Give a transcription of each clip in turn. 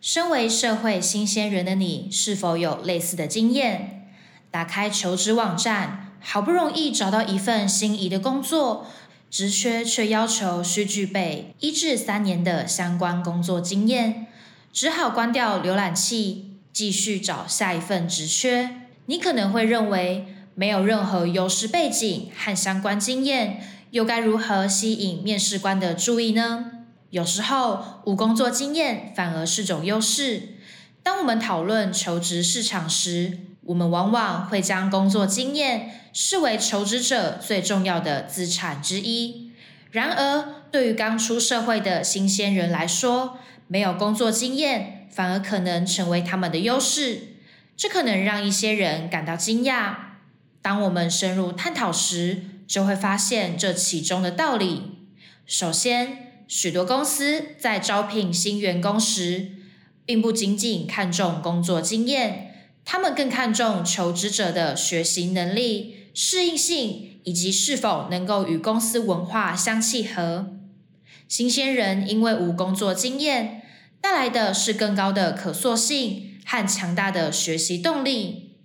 身为社会新鲜人的你，是否有类似的经验？打开求职网站，好不容易找到一份心仪的工作，职缺却要求需具备一至三年的相关工作经验，只好关掉浏览器，继续找下一份职缺。你可能会认为没有任何优势背景和相关经验，又该如何吸引面试官的注意呢？有时候，无工作经验反而是种优势。当我们讨论求职市场时，我们往往会将工作经验视为求职者最重要的资产之一。然而，对于刚出社会的新鲜人来说，没有工作经验反而可能成为他们的优势。这可能让一些人感到惊讶。当我们深入探讨时，就会发现这其中的道理。首先，许多公司在招聘新员工时，并不仅仅看重工作经验，他们更看重求职者的学习能力、适应性以及是否能够与公司文化相契合。新鲜人因为无工作经验，带来的是更高的可塑性和强大的学习动力，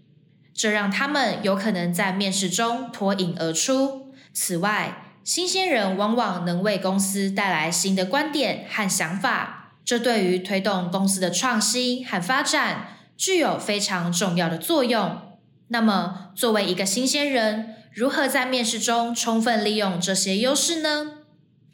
这让他们有可能在面试中脱颖而出。此外，新鲜人往往能为公司带来新的观点和想法，这对于推动公司的创新和发展具有非常重要的作用。那么，作为一个新鲜人，如何在面试中充分利用这些优势呢？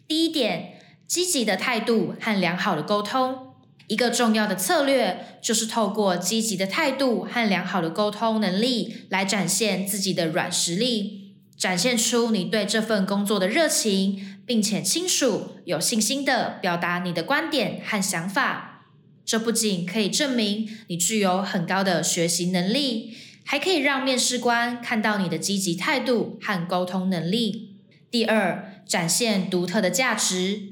第一点，积极的态度和良好的沟通。一个重要的策略就是透过积极的态度和良好的沟通能力来展现自己的软实力。展现出你对这份工作的热情，并且清楚、有信心的表达你的观点和想法。这不仅可以证明你具有很高的学习能力，还可以让面试官看到你的积极态度和沟通能力。第二，展现独特的价值。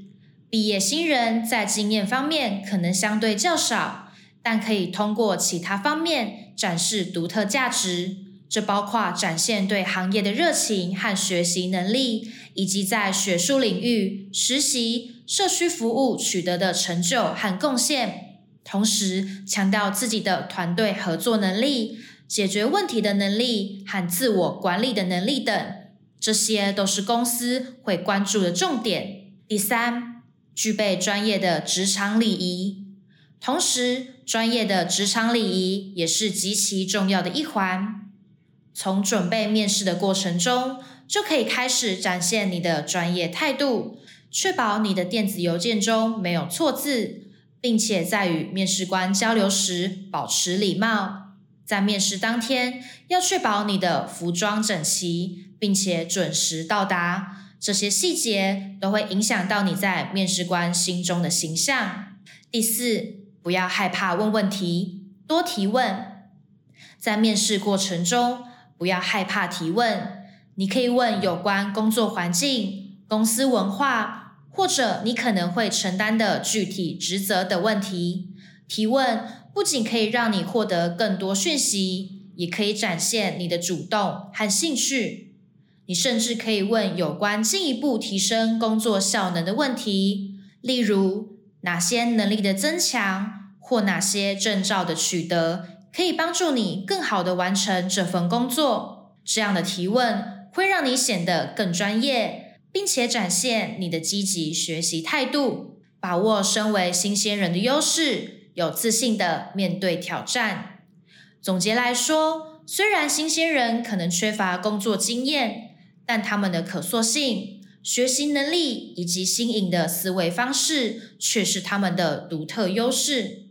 毕业新人在经验方面可能相对较少，但可以通过其他方面展示独特价值。这包括展现对行业的热情和学习能力，以及在学术领域、实习、社区服务取得的成就和贡献。同时，强调自己的团队合作能力、解决问题的能力和自我管理的能力等，这些都是公司会关注的重点。第三，具备专业的职场礼仪，同时，专业的职场礼仪也是极其重要的一环。从准备面试的过程中，就可以开始展现你的专业态度，确保你的电子邮件中没有错字，并且在与面试官交流时保持礼貌。在面试当天，要确保你的服装整齐，并且准时到达。这些细节都会影响到你在面试官心中的形象。第四，不要害怕问问题，多提问。在面试过程中。不要害怕提问，你可以问有关工作环境、公司文化，或者你可能会承担的具体职责的问题。提问不仅可以让你获得更多讯息，也可以展现你的主动和兴趣。你甚至可以问有关进一步提升工作效能的问题，例如哪些能力的增强，或哪些证照的取得。可以帮助你更好的完成这份工作。这样的提问会让你显得更专业，并且展现你的积极学习态度，把握身为新鲜人的优势，有自信的面对挑战。总结来说，虽然新鲜人可能缺乏工作经验，但他们的可塑性、学习能力以及新颖的思维方式却是他们的独特优势。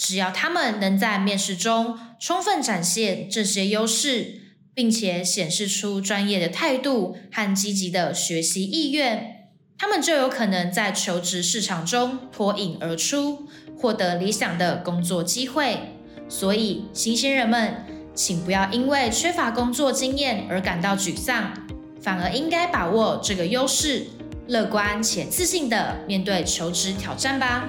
只要他们能在面试中充分展现这些优势，并且显示出专业的态度和积极的学习意愿，他们就有可能在求职市场中脱颖而出，获得理想的工作机会。所以，新鲜人们，请不要因为缺乏工作经验而感到沮丧，反而应该把握这个优势，乐观且自信的面对求职挑战吧。